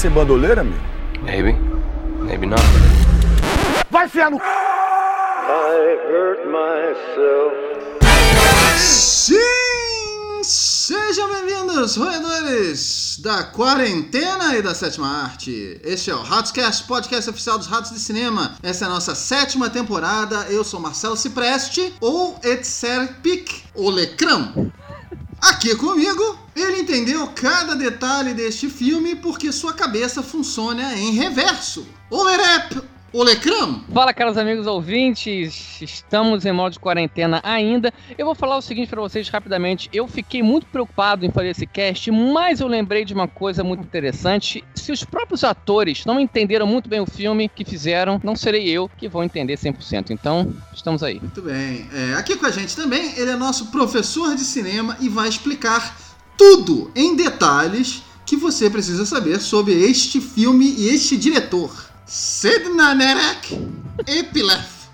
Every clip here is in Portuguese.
ser bandoleiro, amigo? Maybe. Maybe not. Vai enfiar no. I hurt myself. Sim! Sejam bem-vindos, roedores da quarentena e da sétima arte. Este é o Ratscast, podcast oficial dos Ratos de Cinema. Essa é a nossa sétima temporada. Eu sou Marcelo Cipreste, ou Etserpic, o Lecrão. Aqui comigo, ele entendeu cada detalhe deste filme porque sua cabeça funciona em reverso. Olerep, Olecram. Fala, caros amigos ouvintes, estamos em modo de quarentena ainda. Eu vou falar o seguinte para vocês rapidamente. Eu fiquei muito preocupado em fazer esse cast, mas eu lembrei de uma coisa muito interessante. Se os próprios atores não entenderam muito bem o filme que fizeram, não serei eu que vou entender 100%. Então, estamos aí. Muito bem. É, aqui com a gente também, ele é nosso professor de cinema e vai explicar tudo em detalhes que você precisa saber sobre este filme e este diretor. Sidna Nerek Epilef.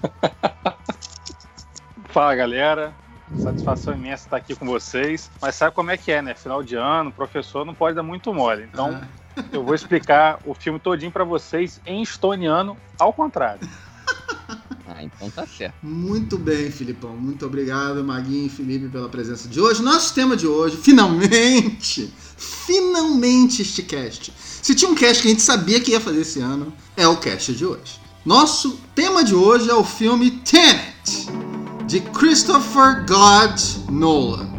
Fala galera, satisfação imensa estar aqui com vocês. Mas sabe como é que é, né? Final de ano, professor não pode dar muito mole. Então Ah. eu vou explicar o filme todinho para vocês em estoniano, ao contrário. Então tá certo. Muito bem, Filipão. Muito obrigado, Maguinho e Felipe, pela presença de hoje. Nosso tema de hoje, finalmente, finalmente este cast. Se tinha um cast que a gente sabia que ia fazer esse ano, é o cast de hoje. Nosso tema de hoje é o filme Tenet, de Christopher God Nolan.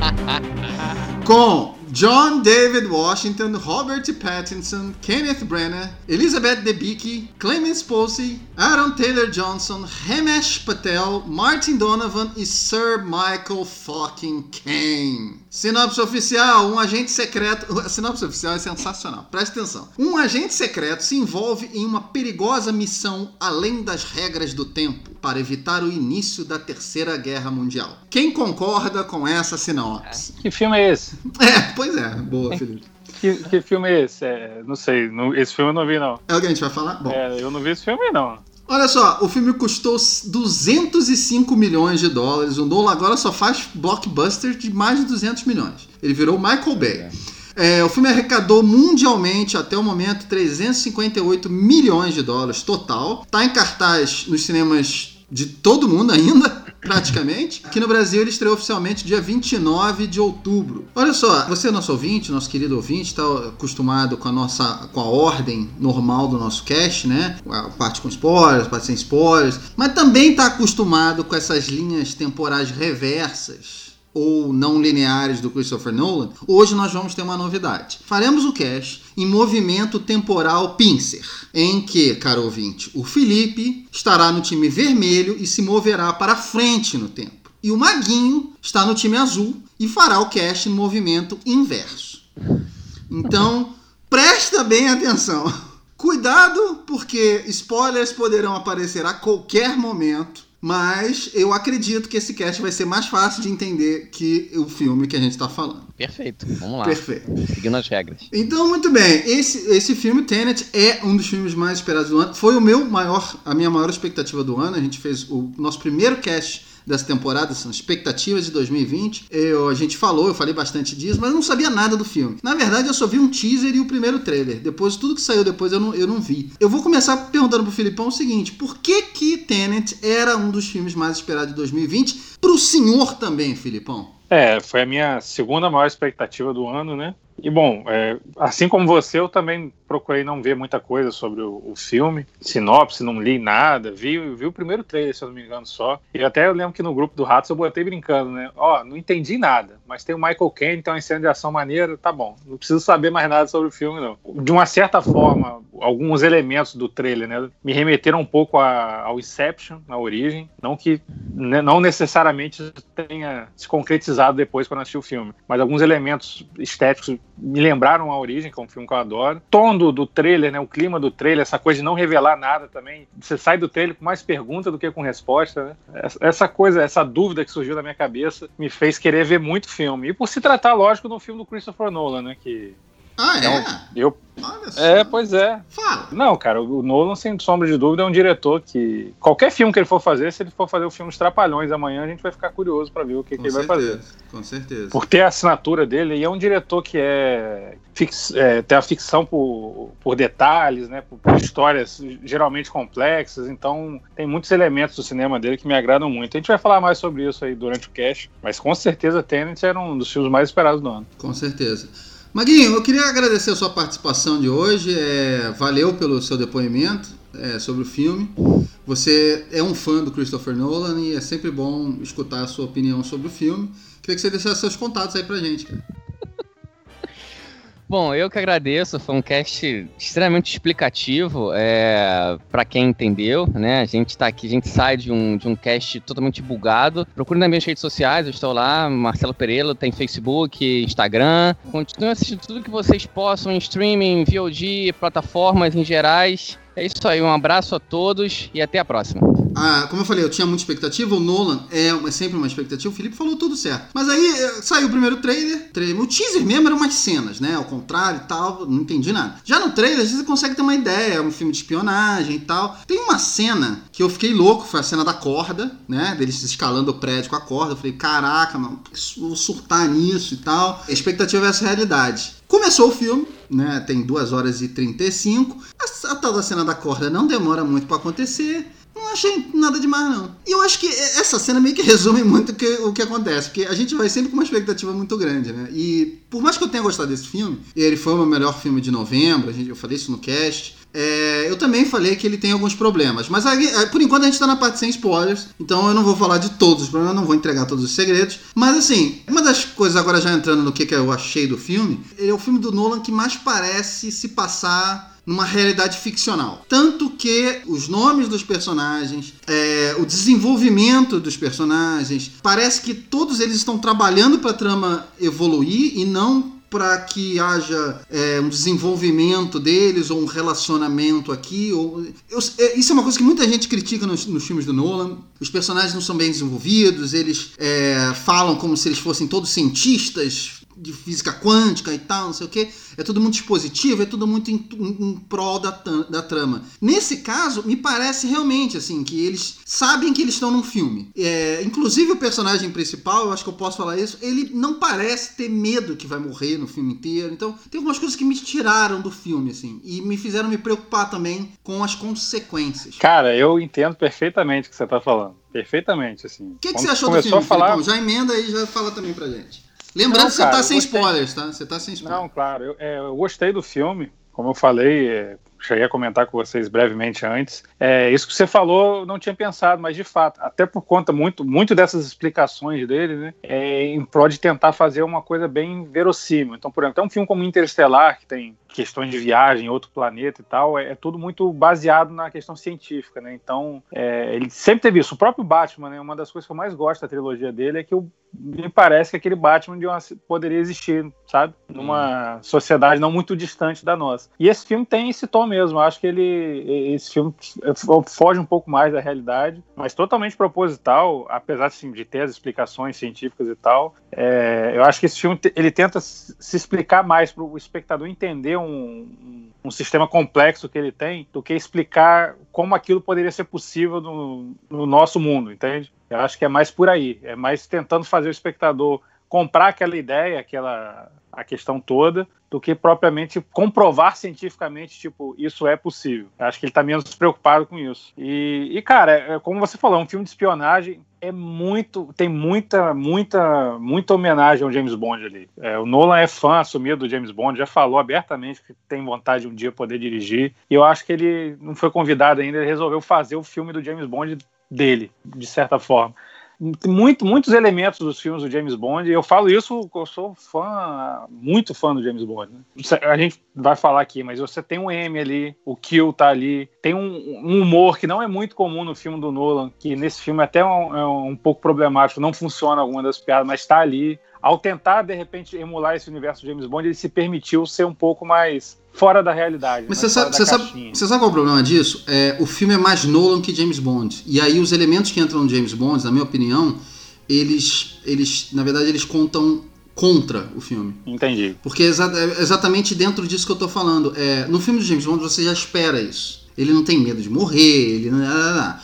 Com John David Washington, Robert Pattinson, Kenneth Branagh, Elizabeth Debicki, Clemens Posey, Aaron Taylor Johnson, Ramesh Patel, Martin Donovan e Sir Michael fucking Caine. Sinopse oficial: um agente secreto. A sinopse oficial é sensacional. Presta atenção. Um agente secreto se envolve em uma perigosa missão além das regras do tempo para evitar o início da Terceira Guerra Mundial. Quem concorda com essa sinopse? Que filme é esse? É, pois é. Boa, Felipe. Que, que filme é esse? É, não sei, não- esse filme eu não vi não. É o que a gente vai falar? Bom. É, eu não vi esse filme não. Olha só, o filme custou 205 milhões de dólares. O Nolan agora só faz blockbuster de mais de 200 milhões. Ele virou Michael Bay. É, o filme arrecadou mundialmente até o momento 358 milhões de dólares total. Tá em cartaz nos cinemas de todo mundo ainda, praticamente. Aqui no Brasil ele estreou oficialmente dia 29 de outubro. Olha só, você nosso ouvinte, nosso querido ouvinte, está acostumado com a nossa com a ordem normal do nosso cast, né? A parte com spoilers, a parte sem spoilers, mas também está acostumado com essas linhas temporais reversas ou não lineares do Christopher Nolan, hoje nós vamos ter uma novidade. Faremos o cast em movimento temporal pincer, em que, caro ouvinte, o Felipe estará no time vermelho e se moverá para frente no tempo. E o Maguinho está no time azul e fará o cast no movimento inverso. Então, presta bem atenção. Cuidado, porque spoilers poderão aparecer a qualquer momento. Mas eu acredito que esse cast vai ser mais fácil de entender que o filme que a gente está falando. Perfeito. Vamos lá. Perfeito. Seguindo as regras. Então, muito bem. Esse, esse filme, Tenet, é um dos filmes mais esperados do ano. Foi o meu maior, a minha maior expectativa do ano. A gente fez o nosso primeiro cast dessa temporada, são expectativas de 2020. Eu, a gente falou, eu falei bastante disso, mas eu não sabia nada do filme. Na verdade, eu só vi um teaser e o primeiro trailer. Depois, tudo que saiu depois eu não, eu não vi. Eu vou começar perguntando pro Filipão o seguinte: por que que Tenet era um dos filmes mais esperados de 2020? Pro senhor também, Filipão. É, foi a minha segunda maior expectativa do ano, né? E bom, é, assim como você, eu também procurei não ver muita coisa sobre o, o filme, sinopse, não li nada, vi, vi o primeiro trailer, se eu não me engano, só. E até eu lembro que no grupo do Ratos eu botei brincando, né? Ó, não entendi nada, mas tem o Michael Caine, tem uma cena de ação maneira, tá bom. Não preciso saber mais nada sobre o filme, não. De uma certa forma, alguns elementos do trailer, né, me remeteram um pouco a- ao Inception, na origem, não que né, não necessariamente tenha se concretizado depois quando assisti o filme, mas alguns elementos estéticos me lembraram a origem, que é um filme que eu adoro. Tom do, do trailer, né, o clima do trailer, essa coisa de não revelar nada também. Você sai do trailer com mais pergunta do que com resposta, né? Essa- coisa, essa dúvida que surgiu na minha cabeça me fez querer ver muito filme. E por se tratar, lógico, um filme do Christopher Nolan, né, que Ah, é? Então, eu, é, pois é. Fala. Não, cara, o Nolan, sem sombra de dúvida, é um diretor que. Qualquer filme que ele for fazer, se ele for fazer o filme Os Trapalhões amanhã, a gente vai ficar curioso pra ver o que, que ele vai fazer. certeza, com certeza. Por ter a assinatura dele, e é um diretor que é, fix, é tem a ficção por, por detalhes, né? Por, por histórias geralmente complexas, então tem muitos elementos do cinema dele que me agradam muito. A gente vai falar mais sobre isso aí durante o cast, mas com certeza Tenet era um dos filmes mais esperados do ano. Com certeza. Maguinho, eu queria agradecer a sua participação de hoje. É, valeu pelo seu depoimento é, sobre o filme. Você é um fã do Christopher Nolan e é sempre bom escutar a sua opinião sobre o filme. Queria que você deixasse seus contatos aí pra gente, cara. Bom, eu que agradeço, foi um cast extremamente explicativo é, para quem entendeu, né? A gente tá aqui, a gente sai de um, de um cast totalmente bugado. Procure nas minhas redes sociais, eu estou lá, Marcelo Pereira, tem Facebook, Instagram. Continue assistindo tudo que vocês possam em streaming, VOD, plataformas em gerais. É isso aí, um abraço a todos e até a próxima. Ah, como eu falei, eu tinha muita expectativa. O Nolan é, sempre uma expectativa. O Felipe falou tudo certo. Mas aí eh, saiu o primeiro trailer, trailer. O teaser mesmo eram umas cenas, né? Ao contrário e tal. Não entendi nada. Já no trailer, você consegue ter uma ideia. É um filme de espionagem e tal. Tem uma cena que eu fiquei louco. Foi a cena da corda, né? Deles escalando o prédio com a corda. Eu falei, caraca, mano, vou surtar nisso e tal. A expectativa é essa realidade. Começou o filme, né? Tem 2 horas e 35. A, a tal da cena da corda não demora muito pra acontecer. Não achei nada demais, não. E eu acho que essa cena meio que resume muito que, o que acontece, porque a gente vai sempre com uma expectativa muito grande, né? E por mais que eu tenha gostado desse filme, ele foi o meu melhor filme de novembro, a gente, eu falei isso no cast, é, eu também falei que ele tem alguns problemas. Mas aí, por enquanto a gente tá na parte sem spoilers, então eu não vou falar de todos os problemas, não vou entregar todos os segredos. Mas assim, uma das coisas agora já entrando no que, que eu achei do filme, ele é o filme do Nolan que mais parece se passar numa realidade ficcional. Tanto que os nomes dos personagens, é, o desenvolvimento dos personagens, parece que todos eles estão trabalhando para a trama evoluir e não para que haja é, um desenvolvimento deles ou um relacionamento aqui. Ou... Eu, é, isso é uma coisa que muita gente critica nos, nos, filmes do Nolan. Os personagens não são bem desenvolvidos, eles é, falam como se eles fossem todos cientistas de física quântica e tal, não sei o que. É tudo muito dispositivo, é tudo muito em, em, em prol da, da trama. Nesse caso, me parece realmente assim que eles sabem que eles estão num filme. É, inclusive o personagem principal, eu acho que eu posso falar isso, ele não parece ter medo que vai morrer no filme inteiro. Então tem algumas coisas que me tiraram do filme assim e me fizeram me preocupar também com as consequências. Cara, eu entendo perfeitamente o que você tá falando. Perfeitamente, assim. O que, que você achou do filme, falar... Já emenda aí e já fala também pra gente. Lembrando Não, que você tá eu sem gostei. spoilers, tá? Você tá sem spoilers. Não, claro, eu, é, eu gostei do filme. Como eu falei, é, cheguei a comentar com vocês brevemente antes. É, isso que você falou, eu não tinha pensado, mas de fato, até por conta muito, muito dessas explicações dele, né, é, em prol de tentar fazer uma coisa bem verossímil. Então, por exemplo, tem um filme como Interestelar, que tem questões de viagem, outro planeta e tal, é, é tudo muito baseado na questão científica, né? Então, é, ele sempre teve isso. O próprio Batman, né? Uma das coisas que eu mais gosto da trilogia dele é que eu, me parece que aquele Batman de uma, poderia existir, sabe? Numa sociedade não muito distante da nossa. E esse filme tem esse tom mesmo. Eu acho que ele, esse filme foge um pouco mais da realidade, mas totalmente proposital, apesar assim, de ter as explicações científicas e tal. É, eu acho que esse filme ele tenta se explicar mais para o espectador entender um, um, um, sistema complexo que ele tem do que explicar como aquilo poderia ser possível no, no nosso mundo, entende? Eu acho que é mais por aí, é mais tentando fazer o espectador comprar aquela ideia, aquela a questão toda, do que propriamente comprovar cientificamente, tipo, isso é possível. Eu acho que ele está menos preocupado com isso. E, e, cara, é, como você falou, é um filme de espionagem é muito, tem muita, muita, muita homenagem ao James Bond ali. É, o Nolan é fã assumido do James Bond, já falou abertamente que tem vontade de um dia poder dirigir. E eu acho que ele não foi convidado ainda, ele resolveu fazer o filme do James Bond dele, de certa forma muito, muitos elementos dos filmes do James Bond. Eu falo isso, eu sou fã, muito fã do James Bond. Né? A gente vai falar aqui, mas você tem um M ali, o Kill tá ali, tem um, um, humor que não é muito comum no filme do Nolan, que nesse filme até é um, é um pouco problemático, não funciona alguma das piadas, mas está ali. Ao tentar, de repente, emular esse universo do James Bond, ele se permitiu ser um pouco mais fora da realidade. Mas você sabe, você, sabe, você sabe qual é o problema disso? É, o filme é mais Nolan que James Bond. E aí os elementos que entram no James Bond, na minha opinião, eles, eles na verdade, eles contam contra o filme. Entendi. Porque é exa- é exatamente dentro disso que eu tô falando. É, no filme de James Bond você já espera isso. Ele não tem medo de morrer, ele.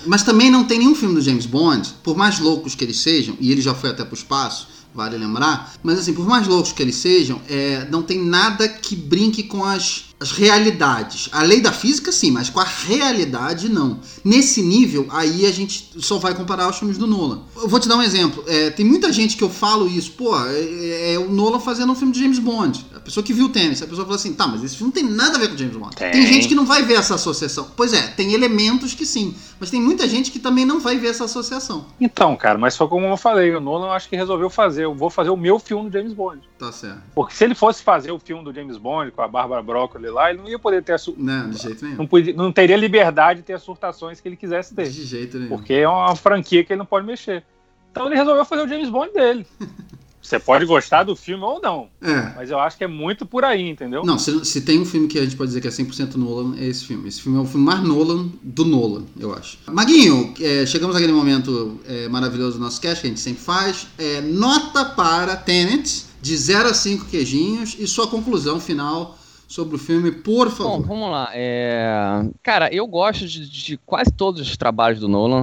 Mas também não tem nenhum filme do James Bond, por mais loucos que eles sejam, e ele já foi até pro espaço, vale lembrar, mas assim, por mais loucos que eles sejam, é, não tem nada que brinque com as, as realidades. A lei da física, sim, mas com a realidade, não. Nesse nível, aí a gente só vai comparar os filmes do Nolan. Eu vou te dar um exemplo. É, tem muita gente que eu falo isso, pô, é, é o Nolan fazendo um filme de James Bond. A pessoa que viu o tênis, a pessoa fala assim, tá, mas esse filme não tem nada a ver com James Bond. Tem. tem gente que não vai ver essa associação. Pois é, tem elementos que sim, mas tem muita gente que também não vai ver essa associação. Então, cara, mas foi como eu falei, o Nolan eu acho que resolveu fazer. Eu vou fazer o meu filme do James Bond. Tá certo. Porque se ele fosse fazer o filme do James Bond com a Bárbara Broccoli lá, ele não ia poder ter su- Não, de jeito nenhum. não, podia- não teria liberdade de ter as surtações que ele quisesse ter. De jeito nenhum. Porque é uma franquia que ele não pode mexer. Então ele resolveu fazer o James Bond dele. Você pode gostar do filme ou não, É. mas eu acho que é muito por aí, entendeu? Não, se, se tem um filme que a gente pode dizer que é 100% Nolan, é esse filme. Esse filme é o filme mais Nolan do Nolan, eu acho. Maguinho, é, chegamos naquele momento é, maravilhoso do nosso cast, que a gente sempre faz. É, nota para Tenet, de 0 a 5 queijinhos, e sua conclusão final sobre o filme, por Bom, favor. vamos lá. É, Cara, eu gosto de, de quase todos os trabalhos do Nolan.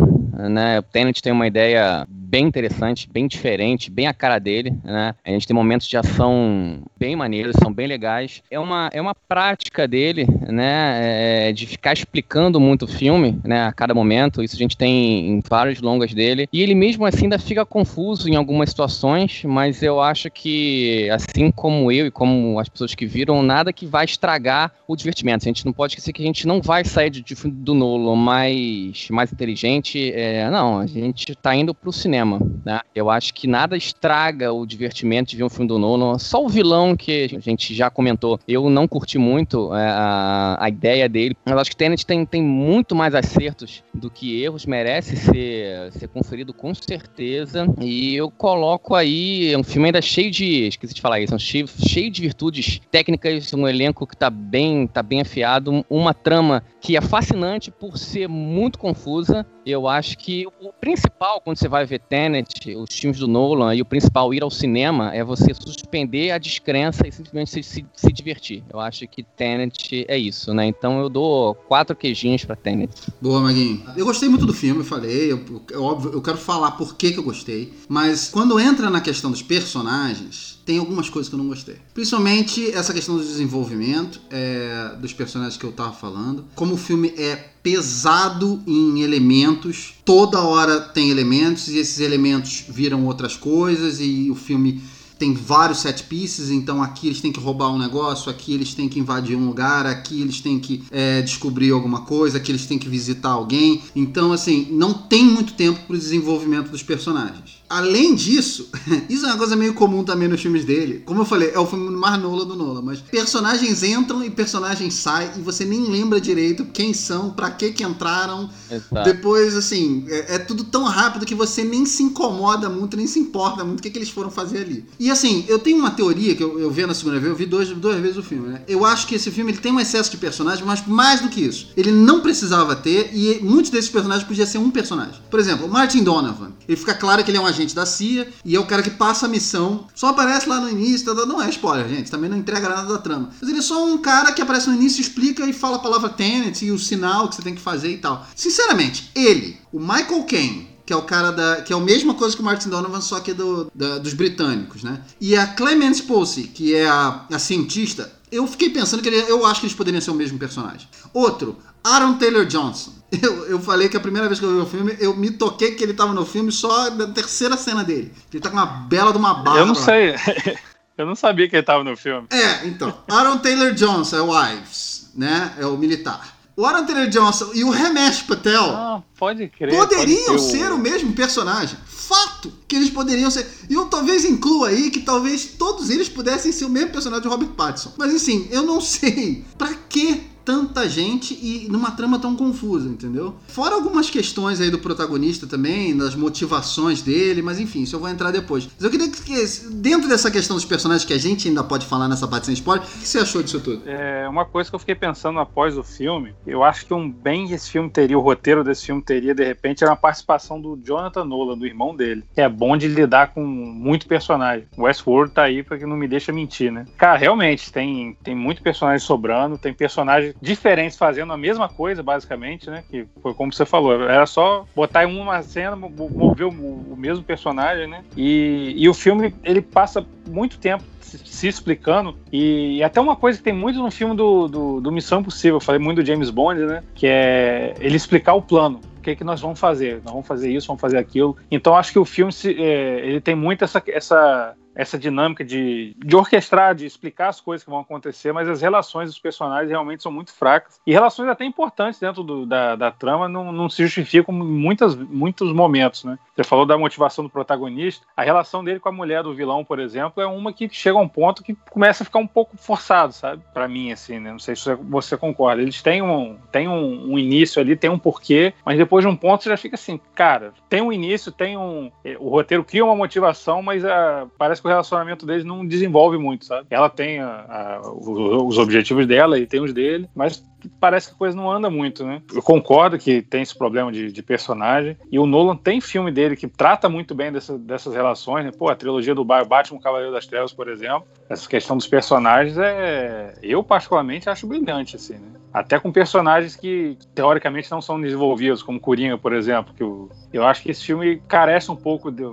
Né? O Tenet tem uma ideia bem interessante, bem diferente, bem a cara dele. Né? A gente tem momentos de ação bem maneiros, são bem legais. É uma, é uma prática dele, né? é, de ficar explicando muito o filme, né? A cada momento. Isso a gente tem em vários longas dele. E ele mesmo assim ainda fica confuso em algumas situações, mas eu acho que, assim como eu e como as pessoas que viram, nada que vai estragar o divertimento. A gente não pode esquecer que a gente não vai sair de, de do Nolan mais, mais inteligente. é, não, a gente tá indo pro cinema, né? Eu acho que nada estraga o divertimento de ver um filme do Nolan. Só o vilão que a gente já comentou, eu não curti muito é, a, a ideia dele. Eu acho que Tenet tem, tem muito mais acertos do que erros, merece ser, ser conferido com certeza. E eu coloco aí um filme ainda cheio de. Esqueci de falar isso, cheio, cheio de virtudes técnicas, um elenco que tá bem, tá bem afiado, uma trama que é fascinante por ser muito confusa. Eu acho que o principal, quando você vai ver Tenet, os filmes do Nolan, e o principal ir ao cinema, é você suspender a descrença e simplesmente se, se, se divertir. Eu acho que Tenet é isso, né? Então eu dou quatro queijinhos pra Tenet. Boa, Maguinho. Eu gostei muito do filme, eu falei. Eu, é óbvio, eu quero falar por que, que eu gostei. Mas quando entra na questão dos personagens, tem algumas coisas que eu não gostei. Principalmente essa questão do desenvolvimento é, dos personagens que eu tava falando. Como o filme é pesado em elementos, toda hora tem elementos e esses elementos viram outras coisas e o filme tem vários set pieces, então aqui eles têm que roubar um negócio, aqui eles têm que invadir um lugar, aqui eles têm que é, descobrir alguma coisa, aqui eles têm que visitar alguém. Então, assim, não tem muito tempo para o desenvolvimento dos personagens. Além disso, isso é uma coisa meio comum também nos filmes dele. Como eu falei, é o filme mais Nola do Nola, mas personagens entram e personagens saem e você nem lembra direito quem são, para que que entraram. Exato. Depois, assim, é, é tudo tão rápido que você nem se incomoda muito, nem se importa muito o que, que eles foram fazer ali. E assim, eu tenho uma teoria que eu, eu vi na segunda vez, eu vi dois, duas vezes o filme, né? Eu acho que esse filme ele tem um excesso de personagens, mas mais do que isso. Ele não precisava ter, e muitos desses personagens podia ser um personagem. Por exemplo, o Martin Donovan. Ele fica claro que ele é um agente da CIA e é o cara que passa a missão. Só aparece lá no início, tá, não é spoiler, gente. Também não entrega nada da trama. Mas ele é só um cara que aparece no início, explica e fala a palavra Tenet e o sinal que você tem que fazer e tal. Sinceramente, ele, o Michael Caine, que é o cara da. que é a mesma coisa que o Martin Donovan, só que do, da- dos britânicos, né? E a Clemence Posey, que é a, a cientista, eu fiquei pensando que ele, eu acho que eles poderiam ser o mesmo personagem. Outro, Aaron Taylor Johnson. Eu, eu falei que a primeira vez que eu vi o filme, eu me toquei que ele tava no filme só na terceira cena dele. Ele tá com uma bela de uma barba. Eu não sei. Eu não sabia que ele tava no filme. É, então. Aaron Taylor Johnson é o Ives, né? É o militar. O Aaron Taylor Johnson e o Ramesh Patel Ah, pode crer. poderiam pode ser o mesmo personagem. Fato que eles poderiam ser. E eu talvez inclua aí que talvez todos eles pudessem ser o mesmo personagem de Robert Pattinson. Mas assim, eu não sei. Pra que tanta gente e numa trama tão confusa, entendeu? Fora algumas questões aí do protagonista também, das motivações dele, mas enfim, isso eu vou entrar depois. Mas eu queria que, dentro dessa questão dos personagens que a gente ainda pode falar nessa parte sem spoiler, o que você achou disso tudo? É, uma coisa que eu fiquei pensando após o filme, eu acho que um bem esse filme teria, o roteiro desse filme teria, de repente, era uma participação do Jonathan Nolan, do irmão dele, que é bom de lidar com muito personagem. Westworld tá aí pra que não me deixa mentir, né? Cara, realmente, tem, tem muito personagem sobrando, tem personagens diferentes fazendo a mesma coisa, basicamente, né? Que foi como você falou, era só botar em uma cena, mover o, o mesmo personagem, né? E, e o filme, ele passa muito tempo se explicando. E, até uma coisa que tem muito no filme do, do, do, Missão Impossível, eu falei muito do James Bond, né? Que é ele explicar o plano. O que, é que nós vamos fazer? Nós vamos fazer isso, vamos fazer aquilo. Então acho que o filme se, é, ele tem muito essa, essa essa dinâmica de, de orquestrar, de explicar as coisas que vão acontecer, mas as relações dos personagens realmente são muito fracas. E relações até importantes dentro do, da, da trama não, não se justificam em muitas, muitos momentos, né? Você falou da motivação do protagonista. A relação dele com a mulher do vilão, por exemplo, é uma que chega a um ponto que começa a ficar um pouco forçado, sabe? Para mim, assim, né? Não sei se você concorda. Eles têm um, têm um, um, início ali, tem um porquê, mas depois de um ponto você já fica assim, cara, tem um início, tem um. O roteiro cria uma motivação, mas a, ah, parece que o relacionamento deles não desenvolve muito, sabe? Ela tem a, a, os objetivos dela e tem os dele, mas parece que a coisa não anda muito, né? Eu concordo que tem esse problema de, de personagem, e o Nolan tem filme dele que trata muito bem dessa, dessas relações, né? Pô, a trilogia do Batman Cavaleiro das Trevas, por exemplo, essa questão dos personagens é... Eu, particularmente, acho brilhante, assim, né? Até com personagens que, teoricamente, não são desenvolvidos, como Coringa, por exemplo, que eu, eu acho que esse filme carece um pouco de,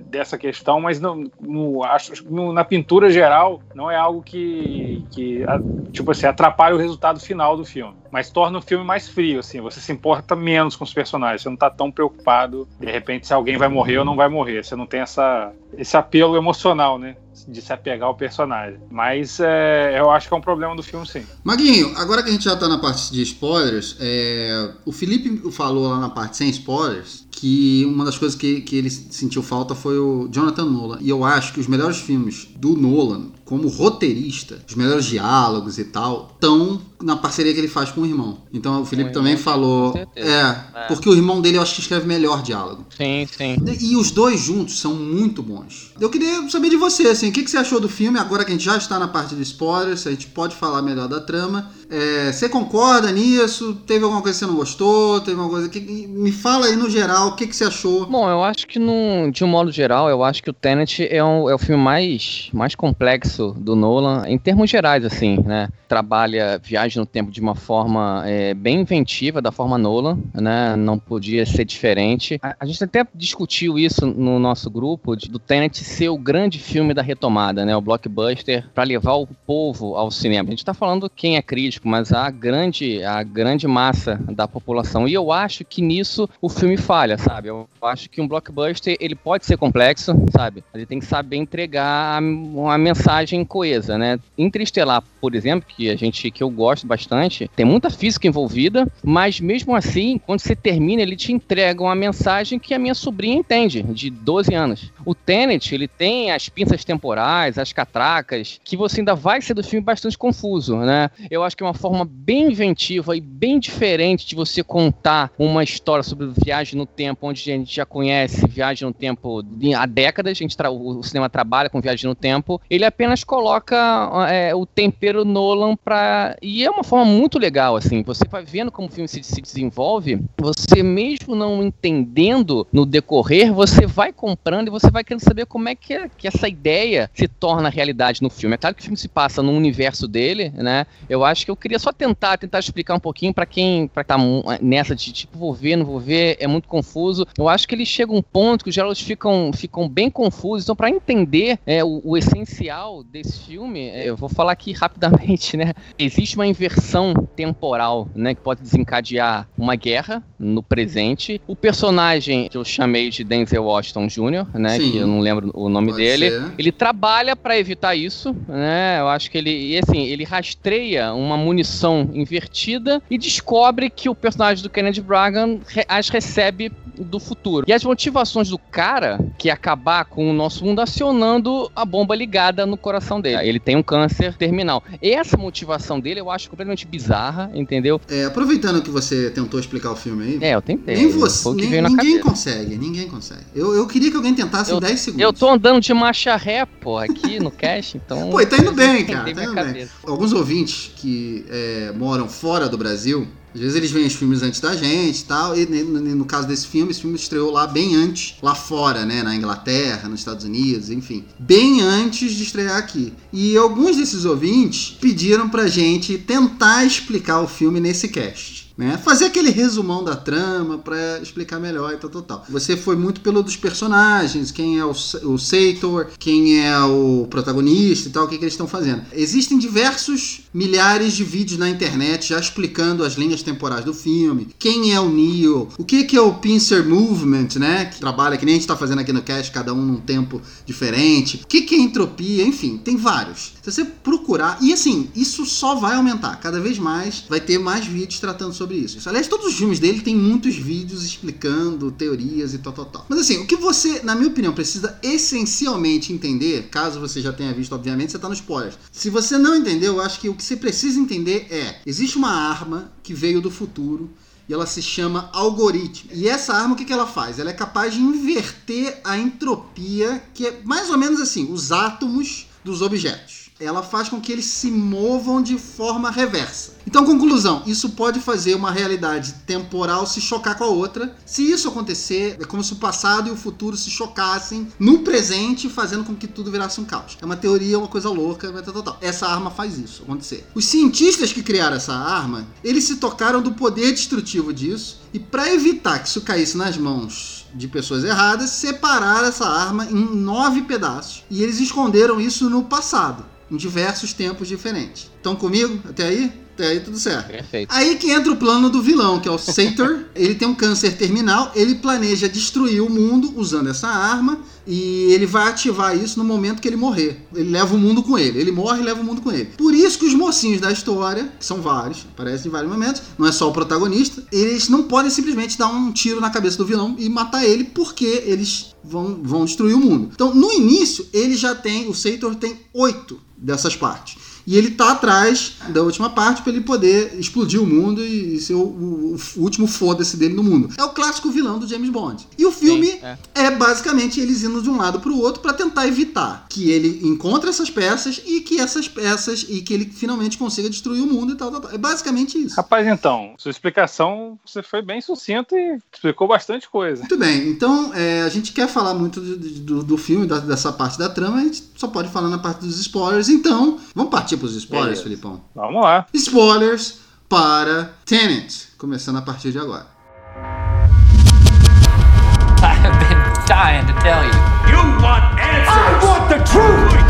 dessa questão, mas não, no, acho, no, na pintura geral não é algo que, que tipo assim, atrapalha o resultado final do filme. Mas torna o filme mais frio, assim, você se importa menos com os personagens, você não está tão preocupado, de repente, se alguém vai morrer ou não vai morrer. Você não tem essa, esse apelo emocional, né? de se apegar ao personagem. Mas é, eu acho que é um problema do filme, sim. Maguinho, agora que a gente já tá na parte de spoilers, é, o Felipe falou lá na parte sem spoilers que uma das coisas que, que ele sentiu falta foi o Jonathan Nolan. E eu acho que os melhores filmes do Nolan, como roteirista, os melhores diálogos e tal, estão na parceria que ele faz com o irmão. Então o Felipe também falou. É, é, porque o irmão dele eu acho que escreve melhor diálogo. Sim, sim. E os dois juntos são muito bons. Eu queria saber de você, assim, o que, que você achou do filme, agora que a gente já está na parte de spoilers, a gente pode falar melhor da trama. É, você concorda nisso? Teve alguma coisa que você não gostou? Teve alguma coisa que. Me fala aí no geral, o que, que você achou? Bom, eu acho que no, de um modo geral, eu acho que o Tenet é, um, é o filme mais, mais complexo do Nolan, em termos gerais, assim, né? Trabalha viagem no tempo de uma forma é, bem inventiva, da forma Nolan, né? Não podia ser diferente. A, a gente até discutiu isso no nosso grupo, de, do Tenet ser o grande filme da retomada, né? O blockbuster, para levar o povo ao cinema. A gente tá falando quem é crítico mas a grande, a grande massa da população. E eu acho que nisso o filme falha, sabe? Eu acho que um blockbuster ele pode ser complexo, sabe? Ele tem que saber entregar uma mensagem coesa, né? Interestelar, por exemplo, que a gente que eu gosto bastante, tem muita física envolvida, mas mesmo assim, quando você termina, ele te entrega uma mensagem que a minha sobrinha entende, de 12 anos. O Tenet, ele tem as pinças temporais, as catracas, que você ainda vai ser do filme bastante confuso, né? Eu acho que uma forma bem inventiva e bem diferente de você contar uma história sobre viagem no tempo, onde a gente já conhece viagem no tempo há décadas, a gente o cinema trabalha com viagem no tempo, ele apenas coloca é, o tempero Nolan para e é uma forma muito legal assim. Você vai vendo como o filme se, se desenvolve, você mesmo não entendendo no decorrer, você vai comprando e você vai querendo saber como é que, é, que essa ideia se torna realidade no filme. É claro que o filme se passa no universo dele, né? Eu acho que eu queria só tentar, tentar explicar um pouquinho para quem para tá nessa de tipo, vou ver, não vou ver, é muito confuso. Eu acho que ele chega um ponto que os diálogos ficam, ficam bem confusos. Então, para entender é, o, o, essencial desse filme, é, eu vou falar aqui rapidamente, né? Existe uma inversão temporal, né, que pode desencadear uma guerra no presente. O personagem que eu chamei de Denzel Washington Jr., né, Sim. que eu não lembro o nome pode dele, ser. ele trabalha para evitar isso, né? Eu acho que ele, e assim, ele rastreia uma munição invertida e descobre que o personagem do Kennedy Bragan as recebe do futuro. E as motivações do cara, que é acabar com o nosso mundo acionando a bomba ligada no coração dele. Ele tem um câncer terminal. Essa motivação dele eu acho completamente bizarra, entendeu? É, aproveitando que você tentou explicar o filme aí. É, eu tentei. Nem você, nem, ninguém consegue, ninguém consegue. Eu, eu queria que alguém tentasse eu, em 10 segundos. Eu tô andando de marcha ré, pô, aqui no cast, então. pô, tá indo bem, cara. Tá indo bem. Alguns ouvintes que é, moram fora do Brasil às vezes eles veem os filmes antes da gente e tal, e no caso desse filme, esse filme estreou lá bem antes, lá fora, né, na Inglaterra, nos Estados Unidos, enfim, bem antes de estrear aqui. E alguns desses ouvintes pediram pra gente tentar explicar o filme nesse cast né? Fazer aquele resumão da trama para explicar melhor e tal, tal, tal. Você foi muito pelo dos personagens, quem é o, o Sator, quem é o protagonista e tal, o que, que eles estão fazendo. Existem diversos milhares de vídeos na internet já explicando as linhas temporais do filme, quem é o Neo, o que, que é o Pincer Movement, né? Que trabalha, que nem a gente tá fazendo aqui no cast, cada um num tempo diferente. O que, que é entropia, enfim, tem vários. Se você procurar, e assim, isso só vai aumentar, cada vez mais vai ter mais vídeos tratando sobre isso. Aliás, todos os filmes dele tem muitos vídeos explicando teorias e tal, tal, tal. Mas assim, o que você, na minha opinião, precisa essencialmente entender, caso você já tenha visto, obviamente, você tá no spoilers. Se você não entendeu, eu acho que o que você precisa entender é: existe uma arma que veio do futuro e ela se chama algoritmo. E essa arma, o que, que ela faz? Ela é capaz de inverter a entropia, que é mais ou menos assim, os átomos dos objetos ela faz com que eles se movam de forma reversa. Então, conclusão, isso pode fazer uma realidade temporal se chocar com a outra. Se isso acontecer, é como se o passado e o futuro se chocassem no presente, fazendo com que tudo virasse um caos. É uma teoria, uma coisa louca, tal, tal, tal. Essa arma faz isso acontecer. Os cientistas que criaram essa arma, eles se tocaram do poder destrutivo disso e para evitar que isso caísse nas mãos de pessoas erradas, separaram essa arma em nove pedaços e eles esconderam isso no passado em diversos tempos diferentes. Estão comigo até aí? Até aí tudo certo. Perfeito. Aí que entra o plano do vilão, que é o Sator. ele tem um câncer terminal, ele planeja destruir o mundo usando essa arma e ele vai ativar isso no momento que ele morrer. Ele leva o mundo com ele. Ele morre e leva o mundo com ele. Por isso que os mocinhos da história, que são vários, aparecem em vários momentos, não é só o protagonista, eles não podem simplesmente dar um tiro na cabeça do vilão e matar ele porque eles vão, vão destruir o mundo. Então, no início, ele já tem, o Sator tem oito dessas partes. E ele tá atrás da última parte para ele poder explodir o mundo e, ser o, o, o último foda-se dele no mundo. É o clássico vilão do James Bond. E o filme Sim, é. é. basicamente eles indo de um lado para o outro para tentar evitar que ele encontre essas peças e que essas peças e que ele finalmente consiga destruir o mundo e tal, tal, tal. É basicamente isso. Rapaz, então, sua explicação você foi bem sucinta e explicou bastante coisa. Muito bem. Então, é, a gente quer falar muito do, do, do filme, da, dessa parte da trama, a gente só pode falar na parte dos spoilers. Então, vamos partir partir para os spoilers, Beleza. Filipão? Vamos lá. Spoilers para Tenet, começando a partir de agora. I have been dying to tell you. You want answers. I want the truth.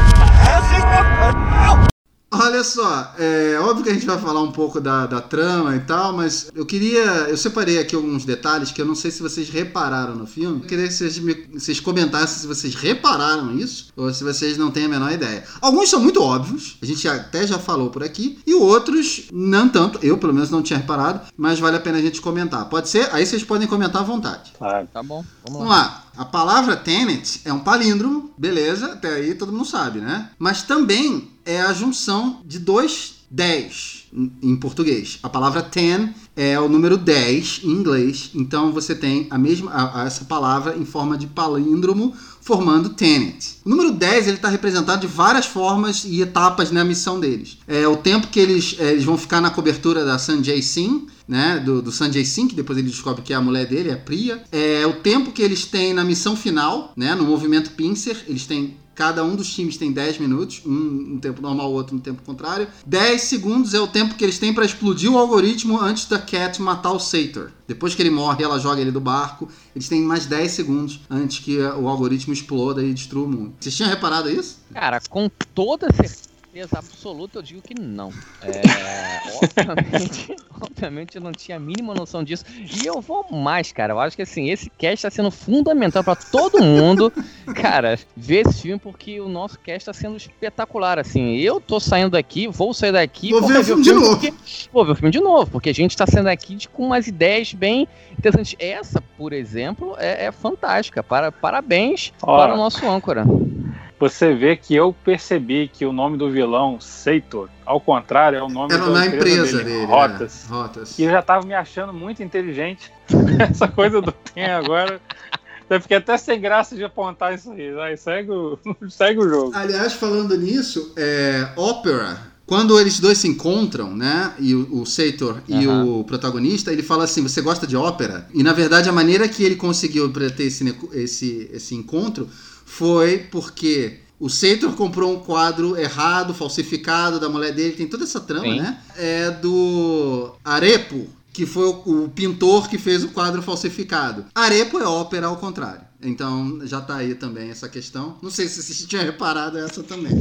Olha só, é óbvio que a gente vai falar um pouco da, da trama e tal, mas eu queria. Eu separei aqui alguns detalhes que eu não sei se vocês repararam no filme. Eu queria que vocês, me, vocês comentassem se vocês repararam isso ou se vocês não têm a menor ideia. Alguns são muito óbvios, a gente até já falou por aqui, e outros não tanto. Eu, pelo menos, não tinha reparado, mas vale a pena a gente comentar. Pode ser? Aí vocês podem comentar à vontade. Claro. Tá bom. Vamos, Vamos lá. lá. A palavra Tenet é um palíndromo, beleza, até aí todo mundo sabe, né? Mas também é a junção de dois 10 em português. A palavra ten é o número 10 em inglês. Então você tem a mesma a, a essa palavra em forma de palíndromo formando Tenet. O número 10 ele está representado de várias formas e etapas na missão deles. É o tempo que eles, é, eles vão ficar na cobertura da Sanjay Singh, né, do, do Sanjay Singh, que depois ele descobre que é a mulher dele, é a Priya. É o tempo que eles têm na missão final, né, no movimento Pincer, eles têm Cada um dos times tem 10 minutos, um no tempo normal, o outro no tempo contrário. 10 segundos é o tempo que eles têm para explodir o algoritmo antes da Cat matar o Sator. Depois que ele morre, ela joga ele do barco. Eles têm mais 10 segundos antes que o algoritmo exploda e destrua o mundo. Vocês tinham reparado isso? Cara, com toda certeza certeza absoluta eu digo que não. É, obviamente, obviamente eu não tinha a mínima noção disso. E eu vou mais, cara. Eu acho que assim, esse cast está sendo fundamental para todo mundo, cara, ver esse filme, porque o nosso cast está sendo espetacular. Assim, eu tô saindo daqui, vou sair daqui. Vou ver o filme de novo. Porque, vou ver o filme de novo, porque a gente está saindo aqui de, com umas ideias bem interessantes. Essa, por exemplo, é, é fantástica. Para, parabéns Ó. para o nosso âncora. Você vê que eu percebi que o nome do vilão, Seitor, ao contrário, é o nome Era da na empresa, empresa dele, dele. Rotas. é, Rotas. E eu já tava me achando muito inteligente. Essa coisa do tem agora. Eu fiquei até sem graça de apontar isso aí. Vai, segue, o, segue o jogo. Aliás, falando nisso, é, Opera. Quando eles dois se encontram, né? E o, o Seitor e o protagonista, ele fala assim: Você gosta de ópera? E na verdade, a maneira que ele conseguiu ter esse, esse, esse encontro foi porque o Seitor comprou um quadro errado, falsificado da mulher dele, tem toda essa trama, Sim. né? É do Arepo, que foi o, o pintor que fez o quadro falsificado. Arepo é ópera ao contrário. Então já tá aí também essa questão. Não sei se você tinha reparado essa também.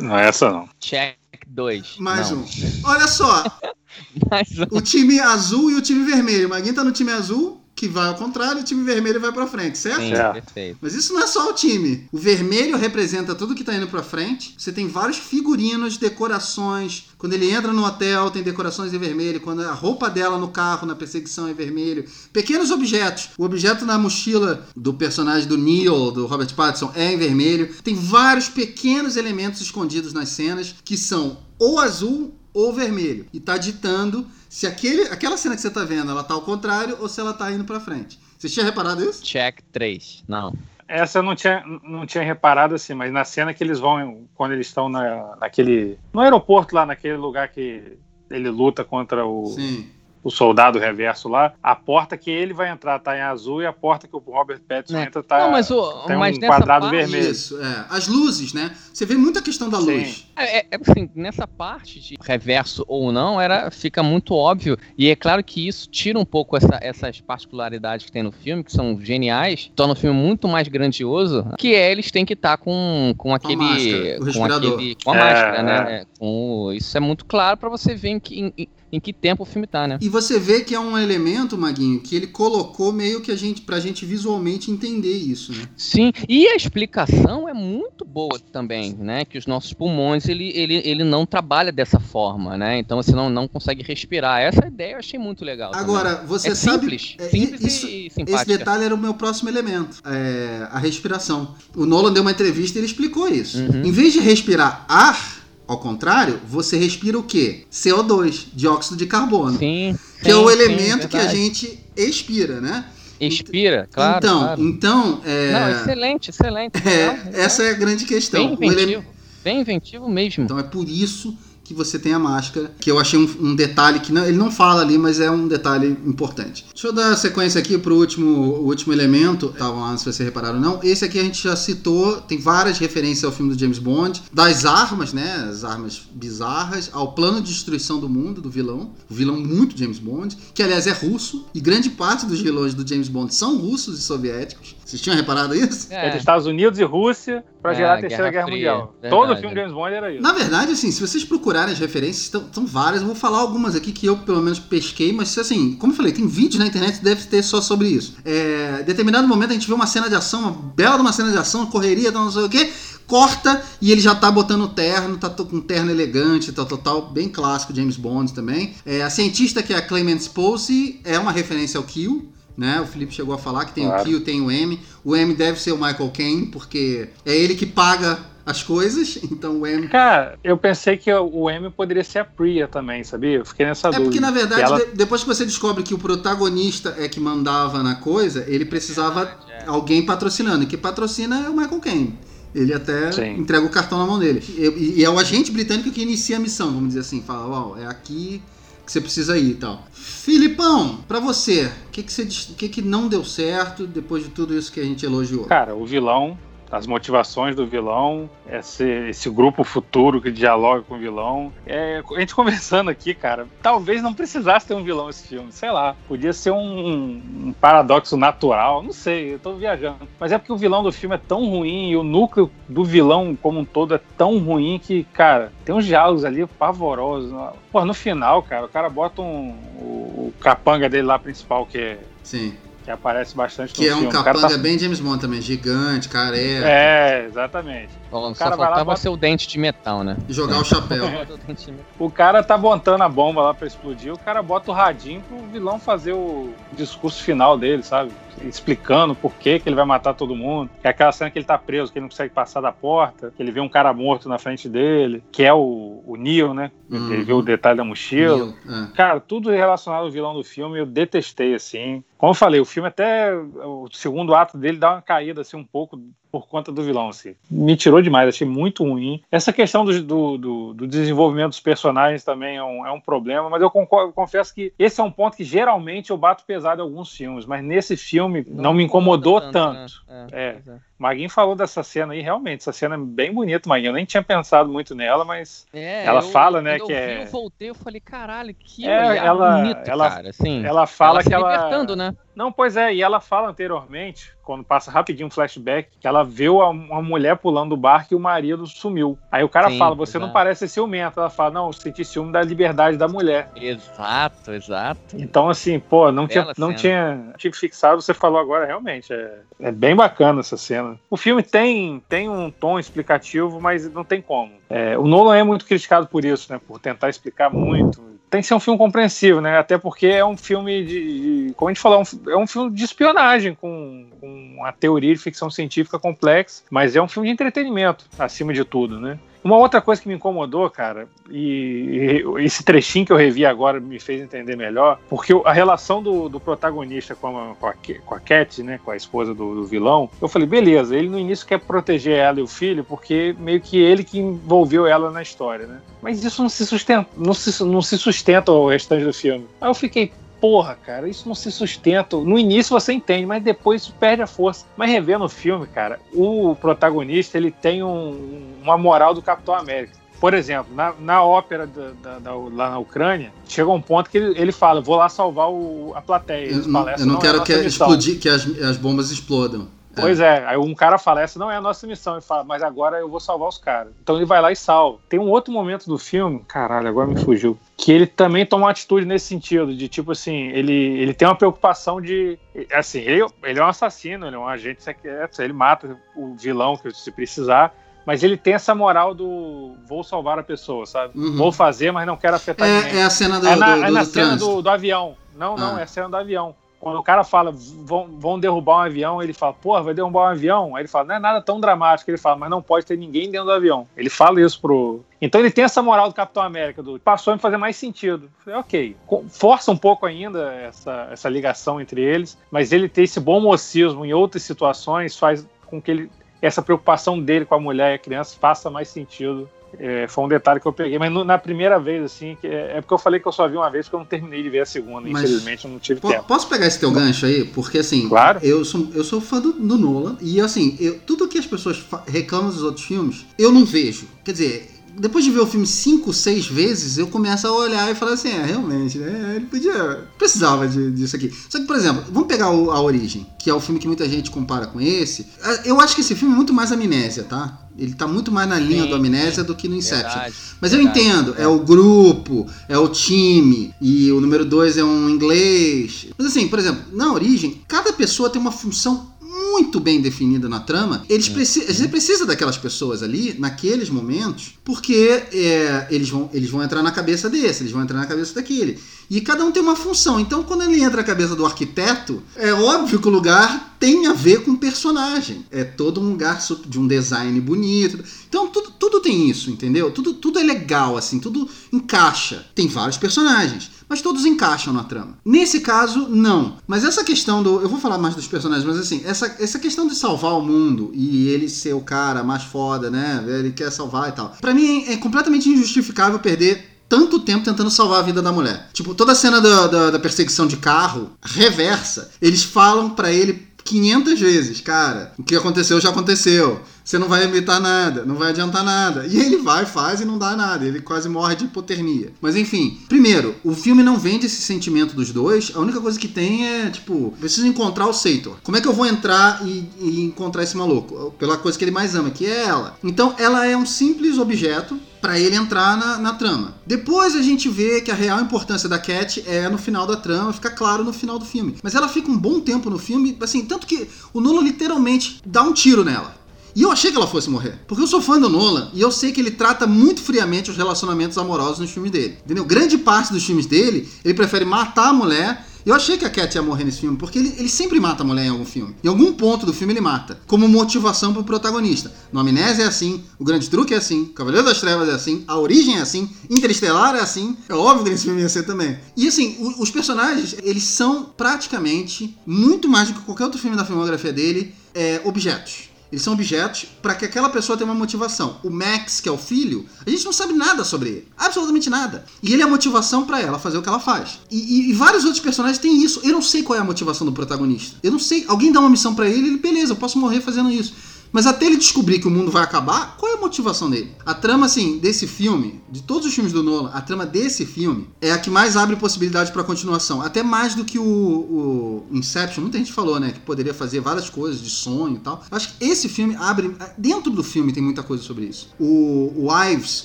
Não é essa não. Check 2. Mais não. um. Olha só, Mais um. o time azul e o time vermelho. Maguinho tá no time azul, que vai ao contrário, e o time vermelho vai pra frente, certo? Sim, É. perfeito. Mas isso não é só o time. O vermelho representa tudo que tá indo pra frente. Você tem vários figurinos, decorações. Quando ele entra no hotel, tem decorações em vermelho. Quando a roupa dela no carro, na perseguição, é vermelho. Pequenos objetos. O objeto na mochila do personagem do Neil, do Robert Pattinson, é em vermelho. Tem vários pequenos elementos escondidos nas cenas que são ou azul ou vermelho. E tá ditando se aquele, aquela cena que você tá vendo, ela tá ao contrário ou se ela tá indo pra frente. Você tinha reparado isso? Check 3. Não. Essa eu não tinha, não tinha reparado assim, mas na cena que eles vão, quando eles estão na, naquele. No aeroporto lá, naquele lugar que ele luta contra o, Sim. O soldado reverso lá, a porta que ele vai entrar tá em azul e a porta que o Robert Pattinson É. entra tá. não, mas, o, tem mas um quadrado parte, vermelho. Isso, é. As luzes, né? Você vê muita questão da Sim. luz. É, é, é assim, nessa parte de reverso ou não, era, fica muito óbvio. E é claro que isso tira um pouco essa- essas particularidades que tem no filme, que são geniais, torna o filme muito mais grandioso, que é eles têm que estar com, com aquele. máscara, o com, respirador. aquele com a É, máscara, né? é. É, com isso é muito claro pra você ver em que, em, em- que tempo o filme tá, né? E você vê que é um elemento, Maguinho, que ele colocou meio que a gente, pra gente visualmente entender isso, né? Sim, e a explicação é muito boa também, né? Que os nossos pulmões, ele, ele, ele não trabalha dessa forma, né? Então você não, não consegue respirar. Essa ideia eu achei muito legal. também. Agora, você é sabe. simples, é, simples isso- e Esse simpática. detalhe era o meu próximo elemento, é, a respiração. O Nolan deu uma entrevista e ele explicou isso. Uhum. Em vez de respirar ar, ao contrário, você respira o quê? CO2, dióxido de carbono. Sim, que é sim, o sim, elemento que a gente expira, né? Expira, claro. então, claro. então é, Não, excelente, excelente. é, Não, essa é a grande questão. bem O ele- inventivo. Bem inventivo mesmo. Então é por isso que você tem a máscara, que eu achei um, um detalhe que não- ele não fala ali, mas é um detalhe importante. Deixa eu dar sequência aqui pro último, o último elemento, estavam lá, se vocês repararam ou não. Esse aqui a gente já citou, tem várias referências ao filme do James Bond, das armas, né, as armas bizarras, ao plano de destruição do mundo do vilão, o vilão muito James Bond, que aliás é russo, e grande parte dos vilões do James Bond são russos e soviéticos. Vocês tinham reparado isso? É, Entre Estados Unidos e Rússia pra É, gerar a Terceira Guerra Guerra, Mundial. verdade. Todo filme de James Bond era isso. Na verdade, assim, se vocês procurarem as referências, estão várias. Eu vou falar algumas aqui que eu, pelo menos, pesquei, mas, assim, como eu falei, tem vídeos na internet que deve ter só sobre isso. É, em determinado momento a gente vê uma cena de ação, uma bela de uma cena de ação, uma correria, não sei o quê, corta e ele já tá botando terno, tá com um terno elegante, tal, tal, tal, bem clássico, James Bond também. É, a cientista que é a Clemence Posey é uma referência ao Kill. Né? O Felipe chegou a falar que tem o Claro. Kill, tem o M. O M deve ser o Michael Caine, porque é ele que paga as coisas, então o M Cara, eu pensei que o M poderia ser a Priya também, sabia? Eu fiquei nessa É dúvida. porque, na verdade, Que ela- de- depois que você descobre que o protagonista é que mandava na coisa, ele precisava é. alguém patrocinando. E quem patrocina é o Michael Caine. Ele até Sim. entrega o cartão na mão dele. E, e é o agente britânico que inicia a missão, vamos dizer assim. Fala, ó, é aqui que você precisa ir e tal. Filipão, pra você, o que, que, que, que não deu certo depois de tudo isso que a gente elogiou? Cara, o vilão as motivações do vilão, esse, esse grupo futuro que dialoga com o vilão. É, a gente conversando aqui, cara, talvez não precisasse ter um vilão esse filme, sei lá. Podia ser um, um paradoxo natural, não sei, eu tô viajando. Mas é porque o vilão do filme é tão ruim e o núcleo do vilão como um todo é tão ruim que, cara, tem uns diálogos ali pavorosos. Pô, no final, cara, o cara bota um, o, o capanga dele lá principal, que é Sim. Que aparece bastante Que no é um filme. O cara capanga tá- bem James Bond também, gigante, careca, É, exatamente. Só cara vai lá, faltava bota- ser o dente de metal, né? e jogar o chapéu. O. O cara tá botando a bomba lá pra explodir, o cara bota o radinho pro vilão fazer o discurso final dele, sabe? Explicando por que, que ele vai matar todo mundo. Que é aquela cena que ele tá preso, que ele não consegue passar da porta, que ele vê um cara morto na frente dele, que é o, o Neo, né? Uhum. Ele vê o detalhe da mochila. Neil, é. Cara, tudo relacionado ao vilão do filme eu detestei, assim. Como eu falei, o filme até. O segundo ato dele dá uma caída, assim, um pouco por conta do vilão, assim. Me tirou demais, achei muito ruim. Essa questão do, do, do- do desenvolvimento dos personagens também é um, é um problema, mas eu concordo- confesso que esse é um ponto que geralmente eu bato pesado em alguns filmes, mas nesse filme não, me incomodou tanto. né? É. pois é. Maguinho falou dessa cena aí, realmente, essa cena é bem bonita, Maguinho. Eu nem tinha pensado muito nela, mas É, Ela eu- fala, né, que eu é- eu voltei, eu falei, caralho, que É, ela- bonito, ela- cara, assim. ela fala ela se que ela. libertando, né? Não, pois é, e ela fala anteriormente, quando passa rapidinho um flashback, que ela viu uma mulher pulando do barco e o marido sumiu. Aí o cara Sim, fala: Você não exato. parece ciumento. Ela fala: Não, eu senti ciúme da liberdade da mulher. Exato, exato. Então, assim, pô, não, tinha, não cena. tinha, tinha fixado, você falou agora, realmente. É, é bem bacana essa cena. O filme tem, tem um tom explicativo, mas não tem como. É, o Nolan é muito criticado por isso, né? Por tentar explicar muito. Tem que ser um filme compreensível, né? Até porque é um filme de. de- como a gente falou, é um, é um filme de espionagem, com, com uma teoria de ficção científica complexa, mas é um filme de entretenimento, acima de tudo, né? Uma outra coisa que me incomodou, cara, e, e esse trechinho que eu revi agora me fez entender melhor, porque a relação do, do protagonista com a, com, a, com a Cat, né, com a esposa do, do vilão, eu falei, beleza, ele no início quer proteger ela e o filho, porque meio que ele que envolveu ela na história, né? Mas isso não se sustenta, não se, não se sustenta o restante do filme. Aí eu fiquei, porra, cara, isso não se sustenta. No início você entende, mas depois isso perde a força. Mas revendo o filme, cara, o protagonista ele tem um- uma moral do Capitão América. Por exemplo, na, na ópera da- da- da- lá na Ucrânia, chega um ponto que ele, ele fala: vou lá salvar o- a plateia. Eu, não- falam, "Essa eu não é a quero nossa que, missão." explodir, que as, as bombas explodam. Pois é, aí um cara fala, essa não é a nossa missão, e fala, mas agora eu vou salvar os caras. Então ele vai lá e salva. Tem um outro momento do filme, caralho, agora me fugiu, que ele também toma uma atitude nesse sentido, de tipo assim, ele, ele tem uma preocupação de, assim, ele, ele é um assassino, ele é um agente secreto, ele mata o vilão que se precisar, mas ele tem essa moral do vou salvar a pessoa, sabe? Uhum. Vou fazer, mas não quero afetar ninguém. É, é a cena do, É na, do- é do- na do cena do, do avião. Não, não, Ah. é a cena do avião. Quando o cara fala, vão, vão derrubar um avião, ele fala, porra, vai derrubar um avião? Aí ele fala, não é nada tão dramático. Ele fala, mas não pode ter ninguém dentro do avião. Ele fala isso pro. Então ele tem essa moral do Capitão América, do passou a me fazer mais sentido. Falei, ok. Força um pouco ainda essa, essa ligação entre eles, mas ele ter esse bom mocismo em outras situações faz com que ele. Essa preocupação dele com a mulher e a criança faça mais sentido é, foi um detalhe que eu peguei, mas no- na primeira vez, assim, é, é porque eu falei que eu só vi uma vez, porque eu não terminei de ver a segunda, Mas- infelizmente eu não tive Po- tempo. Posso pegar esse teu gancho aí? Porque assim, Claro. eu, sou, eu sou fã do, do Nolan e assim, eu- tudo que as pessoas reclamam dos outros filmes, eu não vejo. Quer dizer, depois de ver o filme cinco, seis vezes, eu começo a olhar e falar assim, é, realmente, né? Ele podia. Precisava de- disso aqui. Só que, por exemplo, vamos pegar o- A Origem, que é o filme que muita gente compara com esse. Eu acho que esse filme é muito mais amnésia, tá? Ele tá muito mais na linha Sim, do amnésia sim. do que no Inception. Verdade. Mas eu Verdade. entendo, é o grupo, é o time, e o número dois é um inglês. Mas assim, por exemplo, na origem, cada pessoa tem uma função muito bem definida na trama. Eles preci você precisa daquelas pessoas ali, naqueles momentos, porque é, eles, vão, eles vão entrar na cabeça desse, eles vão entrar na cabeça daquele. E cada um tem uma função. Então, quando ele entra na cabeça do arquiteto, é óbvio que o lugar tem a ver com o personagem. É todo um lugar de um design bonito. Então, tudo, tudo tem isso, entendeu? Tudo, tudo é legal, assim, tudo encaixa. Tem vários personagens, mas todos encaixam na trama. Nesse caso, não. Mas essa questão do. Eu vou falar mais dos personagens, mas assim, essa, essa questão de salvar o mundo e ele ser o cara mais foda, né? Ele quer salvar e tal. Pra mim é completamente injustificável perder tanto tempo tentando salvar a vida da mulher. Tipo, toda a cena da, da, da perseguição de carro, reversa, eles falam pra ele 500 vezes, cara, o que aconteceu já aconteceu. Você não vai evitar nada, não vai adiantar nada. E ele vai, faz e não dá nada. Ele quase morre de hipotermia. Mas enfim, primeiro, o filme não vende esse sentimento dos dois. A única coisa que tem é, tipo, preciso encontrar o Seitor. Como é que eu vou entrar e, e encontrar esse maluco? Pela coisa que ele mais ama, que é ela. Então, ela é um simples objeto para ele entrar na, na, trama. Depois a gente vê que a real importância da Cat é no final da trama, fica claro no final do filme. Mas ela fica um bom tempo no filme, assim, tanto que o Nolan literalmente dá um tiro nela. E eu achei que ela fosse morrer. Porque eu sou fã do Nolan e eu sei que ele trata muito friamente os relacionamentos amorosos nos filmes dele. Entendeu? Grande parte dos filmes dele, ele prefere matar a mulher eu achei que a Cat ia morrer nesse filme, porque ele, ele sempre mata a mulher em algum filme. Em algum ponto do filme ele mata, como motivação pro protagonista. No Amnésia é assim, O Grande Truque é assim, Cavaleiro das Trevas é assim, A Origem é assim, Interestelar é assim. É óbvio que nesse filme ia ser também. E assim, o, os personagens, eles são praticamente, muito mais do que qualquer outro filme da filmografia dele, é, objetos. Eles são objetos para que aquela pessoa tenha uma motivação. O Max, que é o filho, a gente não sabe nada sobre ele. Absolutamente nada. E ele é a motivação para ela fazer o que ela faz. E, e, e, vários outros personagens têm isso. Eu não sei qual é a motivação do protagonista. Eu não sei. Alguém dá uma missão para ele, ele, beleza, eu posso morrer fazendo isso. Mas até ele descobrir que o mundo vai acabar, qual é a motivação dele? A trama, assim, desse filme, de todos os filmes do Nolan, a trama desse filme é a que mais abre possibilidade para continuação. Até mais do que o, o, Inception. Muita gente falou, né, que poderia fazer várias coisas de sonho e tal. Acho que esse filme abre. Dentro do filme tem muita coisa sobre isso. O, o Ives,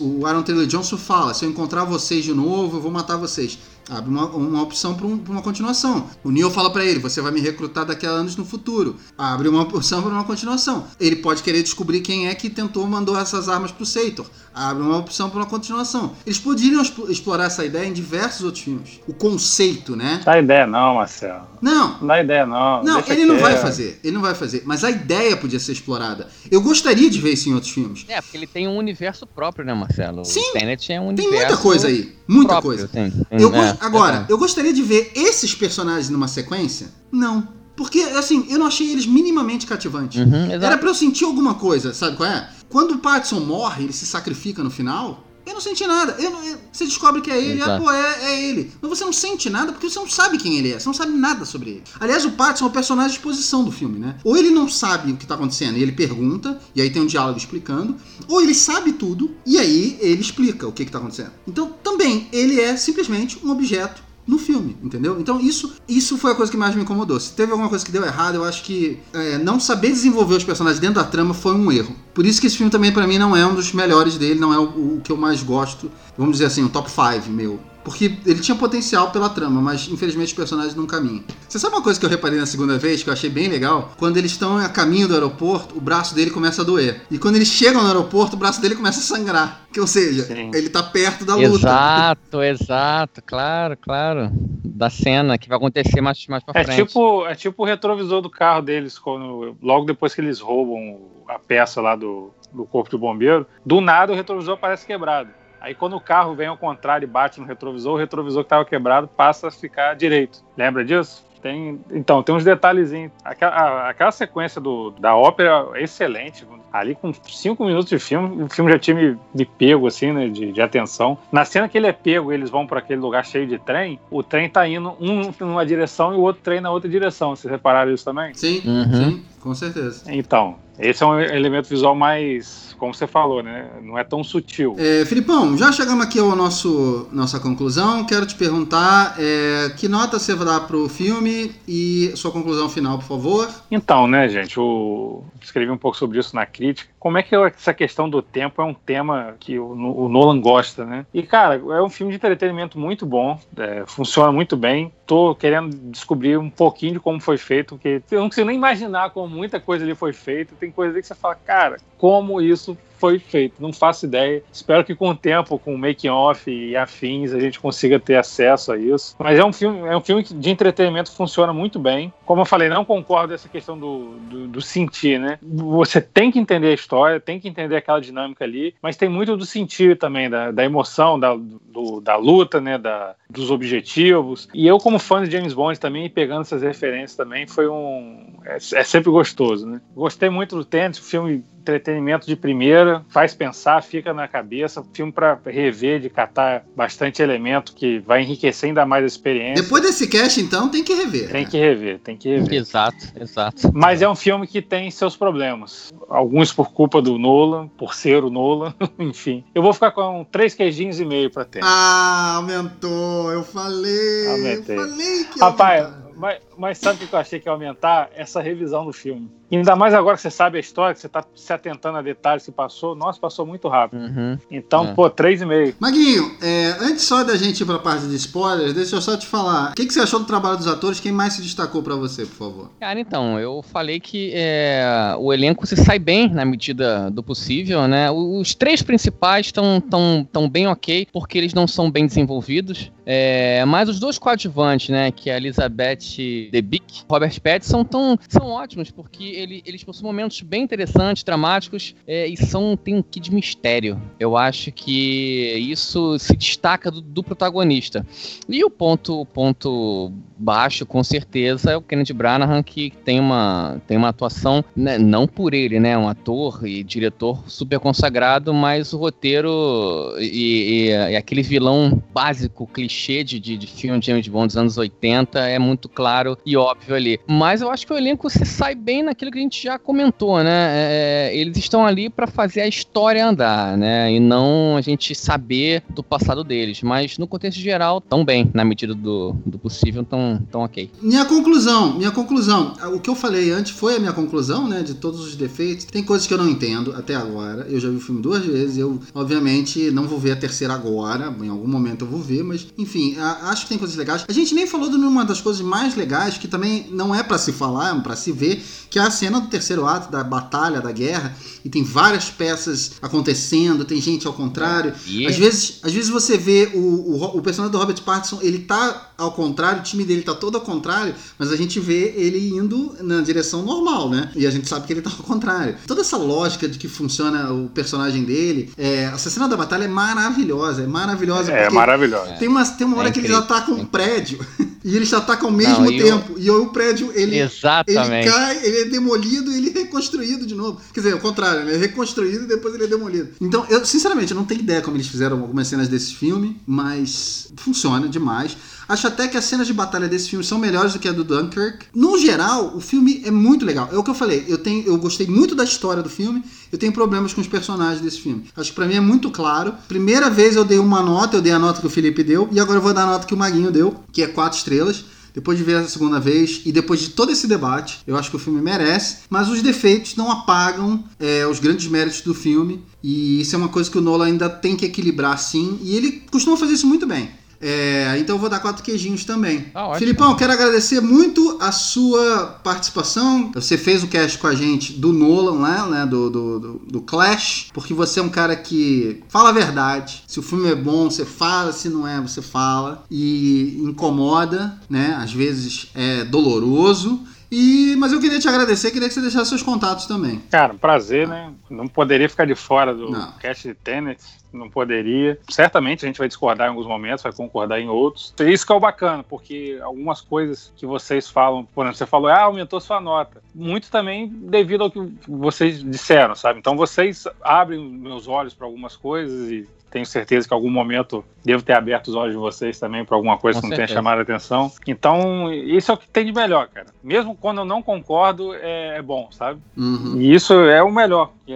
o Aaron Taylor Johnson fala: se eu encontrar vocês de novo, eu vou matar vocês abre uma, uma opção para um, uma continuação. O Neo fala para ele: você vai me recrutar daqui a anos no futuro. Abre uma opção para uma continuação. Ele pode querer descobrir quem é que tentou mandou essas armas pro Seitor. Abre uma opção para uma continuação. Eles poderiam explorar essa ideia em diversos outros filmes. O conceito, né? Dá ideia não, Marcelo. Não. Não dá ideia não. Não, ele não vai fazer. Ele não vai fazer. Mas a ideia podia ser explorada. Eu gostaria de ver isso em outros filmes. É, porque ele tem um universo próprio, né, Marcelo? Sim. O Tenet é um tem universo. Tem muita coisa aí. Muita próprio, coisa. Tem, tem, eu, é, agora, eu gostaria de ver esses personagens numa sequência? Não. Porque, assim, eu não achei eles minimamente cativantes. Uhum, Era pra eu sentir alguma coisa, sabe qual é? Quando o Pattinson morre, ele se sacrifica no final, eu não senti nada. Eu não, eu, você descobre que é ele, ah, pô, é, é, ele. Mas você não sente nada porque você não sabe quem ele é. Você não sabe nada sobre ele. Aliás, o Pattinson é o personagem de exposição do filme, né? Ou ele não sabe o que tá acontecendo e ele pergunta, e aí tem um diálogo explicando. Ou ele sabe tudo, e aí ele explica o que, que tá acontecendo. Então, também, ele é simplesmente um objeto no filme, entendeu? Então isso, isso foi a coisa que mais me incomodou. Se teve alguma coisa que deu errado, eu acho que é, não saber desenvolver os personagens dentro da trama foi um erro. Por isso que esse filme também para mim não é um dos melhores dele, não é o, o que eu mais gosto. Vamos dizer assim, o top 5 meu. Porque ele tinha potencial pela trama, mas infelizmente os personagens não caminham. Você sabe uma coisa que eu reparei na segunda vez, que eu achei bem legal? Quando eles estão a caminho do aeroporto, o braço dele começa a doer. E quando eles chegam no aeroporto, o braço dele começa a sangrar. Que, ou seja, Sim. ele tá perto da luta. Exato, exato, claro, claro. Da cena que vai acontecer mais, mais pra É frente. tipo, é tipo o retrovisor do carro deles, quando, logo depois que eles roubam a peça lá do, do corpo do bombeiro, do nada o retrovisor parece quebrado. Aí quando o carro vem ao contrário e bate no retrovisor, o retrovisor que estava quebrado passa a ficar direito. Lembra disso? Tem, então, tem uns detalhezinhos. Aquela, a- aquela sequência do, da ópera é excelente. Ali com cinco minutos de filme, o filme já tinha me, me pego, assim, né, de, de atenção. Na cena que ele é pego, eles vão para aquele lugar cheio de trem, o trem tá indo um numa direção e o outro trem na outra direção. Vocês repararam isso também? Sim, Uhum. sim, com certeza. Então, esse é um elemento visual mais, como você falou, né? Não é tão sutil. É, Filipão, já chegamos aqui ao nosso nossa conclusão. Quero te perguntar é, que nota você vai dar pro filme e sua conclusão final, por favor. Então, né, gente, eu escrevi um pouco sobre isso na crítica. Como é que essa questão do tempo é um tema que o, o Nolan gosta, né? E, cara, é um filme de entretenimento muito bom, é, funciona muito bem. Tô querendo descobrir um pouquinho de como foi feito, porque eu não consigo nem imaginar como muita coisa ali foi feita. Tem coisa ali que você fala, cara, como isso foi feito? Não faço ideia. Espero que com o tempo, com o making off e afins, a gente consiga ter acesso a isso. Mas é um filme, é um filme que de entretenimento funciona muito bem. Como eu falei, não concordo essa questão do, do, do sentir, né? Você tem que entender a história, tem que entender aquela dinâmica ali, mas tem muito do sentir também, da, da emoção, da, do- da luta, né? Da, dos objetivos. E eu, como fã de James Bond também, pegando essas referências também, foi um. É, é sempre gostoso, né? Gostei muito do Tenet, o filme entretenimento de primeira, faz pensar, fica na cabeça, filme para rever, de catar bastante elemento que vai enriquecer ainda mais a experiência. Depois desse cast, então, tem que rever. Tem né? que rever, tem que rever. Exato, exato. Mas é um filme que tem seus problemas. Alguns por culpa do Nolan, por ser o Nolan, enfim. Eu vou ficar com três queijinhos e meio pra ter. Ah, aumentou. Eu falei. Aumentei. Eu falei que Rapaz, mas, mas sabe o que eu achei que ia aumentar? Essa revisão do filme. Ainda mais agora que você sabe a história, que você tá se atentando a detalhes que passou. Nossa, passou muito rápido. Uhum. Então, É. pô, três e meio. Maguinho, é, antes só da gente ir pra parte de spoilers, deixa eu só te falar. O que, que você achou do trabalho dos atores? Quem mais se destacou pra você, por favor? Cara, então, eu falei que é, o elenco se sai bem na medida do possível, né? Os três principais estão tão, tão bem ok, porque eles não são bem desenvolvidos. É, mas os dois coadjuvantes, né, que é a Elizabeth Debicki e Robert Pattinson, tão, são ótimos, porque ele- eles possuem momentos bem interessantes, dramáticos, é, e são, tem um quê de mistério. Eu acho que isso se destaca do, do protagonista. E o ponto, ponto baixo, com certeza, é o Kenneth Branagh, que tem uma, tem uma atuação, né, não por ele, né? Um ator e diretor super consagrado, mas o roteiro e, e- e aquele vilão básico, clichê de, de, de filme de James Bond dos anos 80 é muito claro e óbvio ali. Mas eu acho que o elenco se sai bem naquilo que a gente já comentou, né? É, eles estão ali para fazer a história andar, né? E não a gente saber do passado deles. Mas no contexto geral, tão bem, na medida do, do possível, tão, tão ok. Minha conclusão, minha conclusão. O que eu falei antes foi a minha conclusão, né? De todos os defeitos. Tem coisas que eu não entendo até agora. Eu já vi o filme duas vezes. Eu, obviamente, não vou ver a terceira agora. Em algum momento eu vou ver, mas, enfim, acho que tem coisas legais. A gente nem falou de uma das coisas mais legais, que também não é pra se falar, é pra se ver, que é a cena do terceiro ato, da batalha, da guerra. E tem várias peças acontecendo, tem gente ao contrário. E Às vezes, às vezes você vê o, o, o personagem do Robert Pattinson, ele tá ao contrário, o time dele tá todo ao contrário, mas a gente vê ele indo na direção normal, né? E a gente sabe que ele tá ao contrário. Toda essa lógica de que funciona o personagem dele, é, essa cena da batalha é maravilhosa, é maravilhosa. É porque maravilhoso. Tem uma, tem uma É hora que eles atacam é um prédio e eles atacam ao mesmo Não, e o- tempo. E o prédio, ele, ele Exatamente. cai, ele é demolido e ele é reconstruído de novo. Quer dizer, ao contrário, ele é reconstruído e depois ele é demolido. Então, eu, sinceramente, eu não tenho ideia como eles fizeram algumas cenas desse filme, mas funciona demais. Acho até que as cenas de batalha desse filme são melhores do que a do Dunkirk. No geral, o filme é muito legal. É o que eu falei. Eu, tenho, eu gostei muito da história do filme. Eu tenho problemas com os personagens desse filme. Acho que pra mim é muito claro. Primeira vez eu dei uma nota, eu dei a nota que o Felipe deu. E agora eu vou dar a nota que o Maguinho deu, que é quatro estrelas. Depois de ver a segunda vez e depois de todo esse debate, eu acho que o filme merece, mas os defeitos não apagam é, os grandes méritos do filme. E isso é uma coisa que o Nolan ainda tem que equilibrar sim. E ele costuma fazer isso muito bem. É, então eu vou dar quatro queijinhos também. Ah. Filipão, quero agradecer muito a sua participação. Você fez o cast com a gente do Nolan lá, né? Do, do, do, do Clash, porque você é um cara que fala a verdade. Se o filme é bom, você fala, se não é, você fala. E incomoda, né? Às vezes é doloroso. E, mas eu queria te agradecer, queria que você deixasse seus contatos também. Cara, um prazer, né? Não poderia ficar de fora do Não. cast de Tenet, não poderia. Certamente a gente vai discordar em alguns momentos, vai concordar em outros. E isso que é o bacana, porque algumas coisas que vocês falam, por exemplo, você falou, ah, aumentou sua nota. Muito também devido ao que vocês disseram, sabe? Então vocês abrem meus olhos para algumas coisas e tenho certeza que em algum momento devo ter aberto os olhos de vocês também para alguma coisa Com que não tenha certeza. chamado a atenção. Então, isso é o que tem de melhor, cara. Mesmo quando eu não concordo, é, é bom, sabe? Uhum. E isso é o melhor de,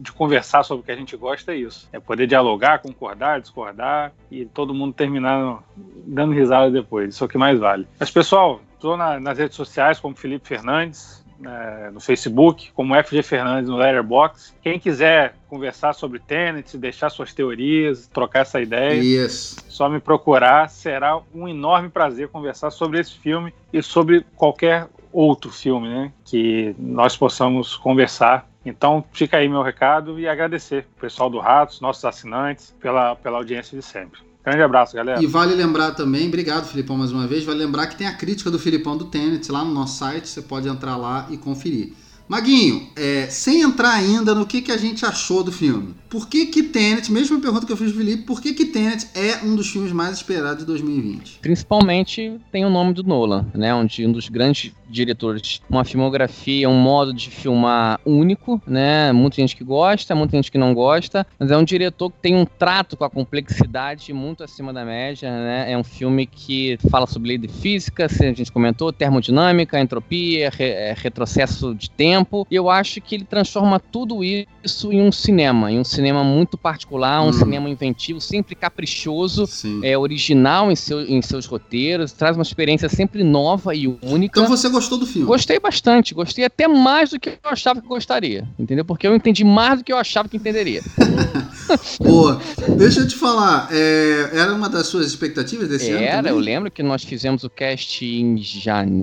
de conversar sobre o que a gente gosta, é isso. É poder dialogar, concordar, discordar e todo mundo terminar dando risada depois. Isso é o que mais vale. Mas, pessoal, estou nas redes sociais como Felipe Fernandes, né, no Facebook, como FG Fernandes no Letterboxd. Quem quiser conversar sobre Tenet, deixar suas teorias, trocar essa ideia, só me procurar. Será um enorme prazer conversar sobre esse filme e sobre qualquer outro filme, né? Que nós possamos conversar. Então, fica aí meu recado e agradecer o pessoal do Ratos, nossos assinantes, pela, pela audiência de sempre. Grande abraço, galera. E vale lembrar também, obrigado Filipão mais uma vez, vale lembrar que tem a crítica do Filipão do Tenet lá no nosso site, você pode entrar lá e conferir. Maguinho, é, sem entrar ainda no que, que a gente achou do filme, por que que Tenet, mesma pergunta que eu fiz pro Felipe, por que que Tenet é um dos filmes mais esperados de 2020? Principalmente tem o nome do Nolan, né? Um, dos grandes diretores, uma filmografia, um modo de filmar único, né? Muita gente que gosta, muita gente que não gosta, mas é um diretor que tem um trato com a complexidade muito acima da média, né? É um filme que fala sobre lei de física, a gente comentou, termodinâmica, entropia, re- é, retrocesso de tempo. E eu acho que ele transforma tudo isso em um cinema, em um cinema muito particular, um Hum. cinema inventivo, sempre caprichoso, Sim. é original em, seu, em seus roteiros, traz uma experiência sempre nova e única. Então você gostou do filme? Gostei bastante, gostei até mais do que eu achava que gostaria, entendeu? Porque eu entendi mais do que eu achava que entenderia. Boa. Deixa eu te falar, é, era uma das suas expectativas desse ano? Era, eu lembro que nós fizemos o cast em janeiro,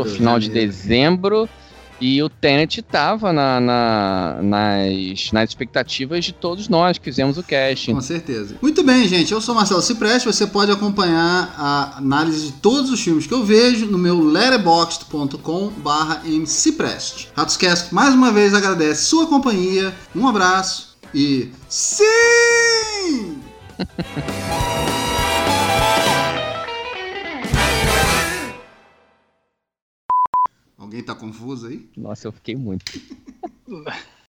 Janeiro, final de janeiro. dezembro, e o Tenet tava na, na- nas, nas expectativas de todos nós que fizemos o cast. Com certeza. Muito bem, gente. Eu sou Marcelo Cipreste. Você pode acompanhar a análise de todos os filmes que eu vejo no meu letterboxd.com/barra mcipreste. Ratoscast mais uma vez agradece sua companhia. Um abraço e sim! Alguém tá confuso aí? Nossa, eu fiquei muito.